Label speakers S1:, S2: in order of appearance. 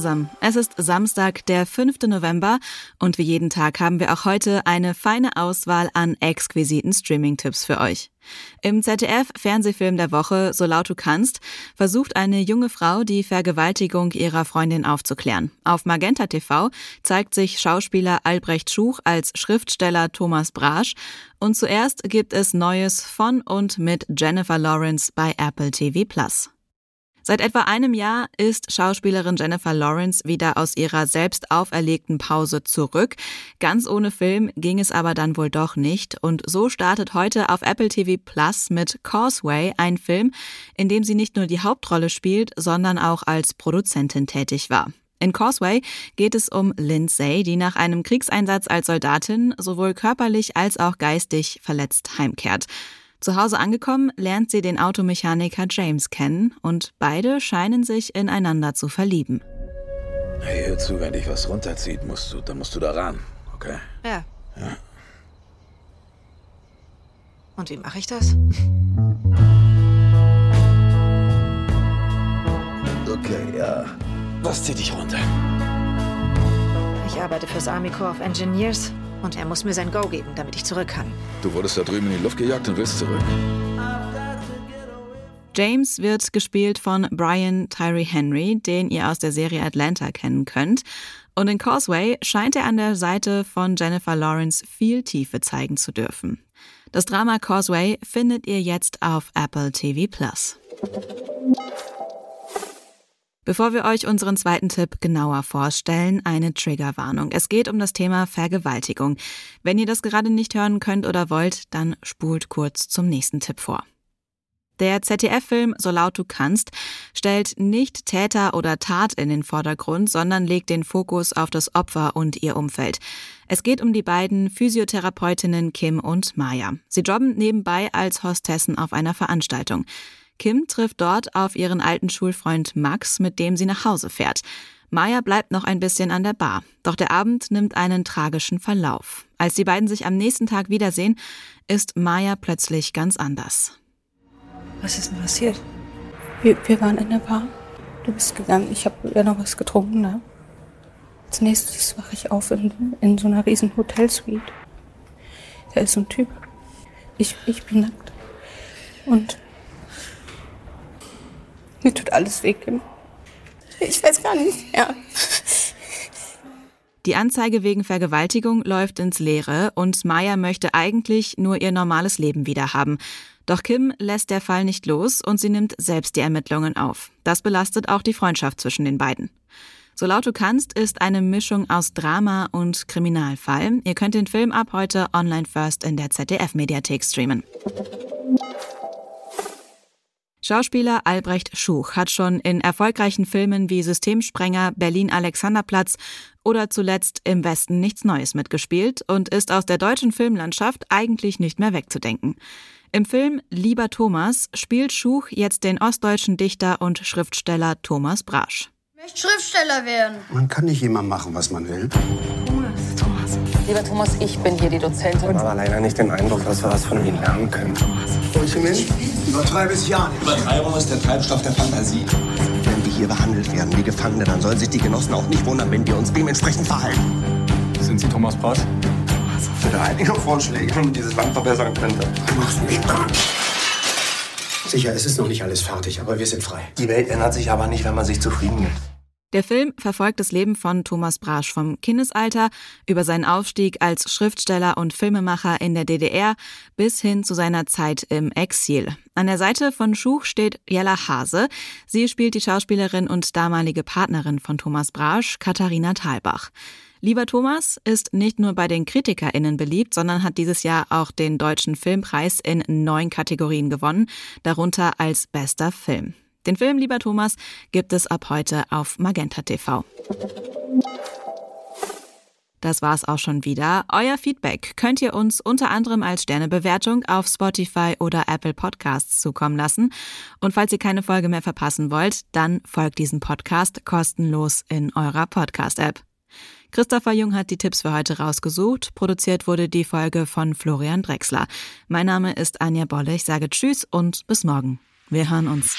S1: Zusammen. Es ist Samstag, der 5. November und wie jeden Tag haben wir auch heute eine feine Auswahl an exquisiten Streaming-Tipps für euch. Im ZDF-Fernsehfilm der Woche So laut du kannst versucht eine junge Frau, die Vergewaltigung ihrer Freundin aufzuklären. Auf Magenta TV zeigt sich Schauspieler Albrecht Schuch als Schriftsteller Thomas Brasch und zuerst gibt es Neues von und mit Jennifer Lawrence bei Apple TV Plus. Seit etwa einem Jahr ist Schauspielerin Jennifer Lawrence wieder aus ihrer selbst auferlegten Pause zurück. Ganz ohne Film ging es aber dann wohl doch nicht. Und so startet heute auf Apple TV Plus mit Causeway ein Film, in dem sie nicht nur die Hauptrolle spielt, sondern auch als Produzentin tätig war. In Causeway geht es um Lindsay, die nach einem Kriegseinsatz als Soldatin sowohl körperlich als auch geistig verletzt heimkehrt. Zu Hause angekommen, lernt sie den Automechaniker James kennen und beide scheinen sich ineinander zu verlieben.
S2: Hey, hör zu, wenn dich was runterzieht, musst du, dann musst du da ran, okay?
S3: Ja.
S2: Ja.
S3: Und wie mache ich das?
S2: Okay, ja. Was zieht dich runter?
S3: Ich arbeite fürs Army Corps of Engineers und er muss mir sein Go geben, damit ich zurück kann.
S2: Du wurdest da drüben in die Luft gejagt und willst zurück.
S1: James wird gespielt von Brian Tyree Henry, den ihr aus der Serie Atlanta kennen könnt. Und in Causeway scheint er an der Seite von Jennifer Lawrence viel Tiefe zeigen zu dürfen. Das Drama Causeway findet ihr jetzt auf Apple TV Plus. Bevor wir euch unseren zweiten Tipp genauer vorstellen, eine Triggerwarnung. Es geht um das Thema Vergewaltigung. Wenn ihr das gerade nicht hören könnt oder wollt, dann spult kurz zum nächsten Tipp vor. Der ZDF-Film So laut du kannst stellt nicht Täter oder Tat in den Vordergrund, sondern legt den Fokus auf das Opfer und ihr Umfeld. Es geht um die beiden Physiotherapeutinnen Kim und Maya. Sie jobben nebenbei als Hostessen auf einer Veranstaltung. Kim trifft dort auf ihren alten Schulfreund Max, mit dem sie nach Hause fährt. Maya bleibt noch ein bisschen an der Bar, doch der Abend nimmt einen tragischen Verlauf. Als die beiden sich am nächsten Tag wiedersehen, ist Maya plötzlich ganz anders.
S4: Was ist denn passiert? Wir, wir waren in der Bar. Du bist gegangen. Ich habe ja noch was getrunken. Ne? Als nächstes wache ich auf in, in so einer riesen Hotelsuite. Da ist so ein Typ. Ich, ich bin nackt. Und mir tut alles weh, Kim. Ich weiß gar nicht mehr.
S1: Die Anzeige wegen Vergewaltigung läuft ins Leere und Maya möchte eigentlich nur ihr normales Leben wiederhaben. Doch Kim lässt der Fall nicht los und sie nimmt selbst die Ermittlungen auf. Das belastet auch die Freundschaft zwischen den beiden. So laut du kannst ist eine Mischung aus Drama und Kriminalfall. Ihr könnt den Film ab heute online first in der ZDF-Mediathek streamen. Schauspieler Albrecht Schuch hat schon in erfolgreichen Filmen wie Systemsprenger, Berlin Alexanderplatz oder zuletzt Im Westen nichts Neues mitgespielt und ist aus der deutschen Filmlandschaft eigentlich nicht mehr wegzudenken. Im Film Lieber Thomas spielt Schuch jetzt den ostdeutschen Dichter und Schriftsteller Thomas Brasch.
S5: Ich möchte Schriftsteller werden.
S6: Man kann nicht immer machen, was man will.
S7: Lieber Thomas, ich bin hier die Dozentin.
S8: aber leider nicht den Eindruck, dass wir was von Ihnen lernen können.
S6: Ultimate, übertreibe es ja nicht.
S9: Übertreibung ist der Treibstoff der Fantasie.
S8: Wenn wir hier behandelt werden wie Gefangene, dann sollen sich die Genossen auch nicht wundern, wenn wir uns dementsprechend verhalten.
S10: Sind Sie Thomas Brasch?
S8: Ich hätte einige Vorschläge, wie man dieses Land verbessern könnte.
S6: Mach's mich dran. Sicher, es ist noch nicht alles fertig, aber wir sind frei.
S8: Die Welt ändert sich aber nicht, wenn man sich zufrieden gibt.
S1: Der Film verfolgt das Leben von Thomas Brasch vom Kindesalter über seinen Aufstieg als Schriftsteller und Filmemacher in der DDR bis hin zu seiner Zeit im Exil. An der Seite von Schuch steht Jella Hase. Sie spielt die Schauspielerin und damalige Partnerin von Thomas Brasch, Katharina Thalbach. Lieber Thomas ist nicht nur bei den KritikerInnen beliebt, sondern hat dieses Jahr auch den Deutschen Filmpreis in neun Kategorien gewonnen, darunter als bester Film. Den Film Lieber Thomas gibt es ab heute auf Magenta TV. Das war's auch schon wieder. Euer Feedback könnt ihr uns unter anderem als Sternebewertung auf Spotify oder Apple Podcasts zukommen lassen. Und falls ihr keine Folge mehr verpassen wollt, dann folgt diesem Podcast kostenlos in eurer Podcast-App. Christopher Jung hat die Tipps für heute rausgesucht. Produziert wurde die Folge von Florian Drexler. Mein Name ist Anja Bolle. Ich sage Tschüss und bis morgen. Wir hören uns.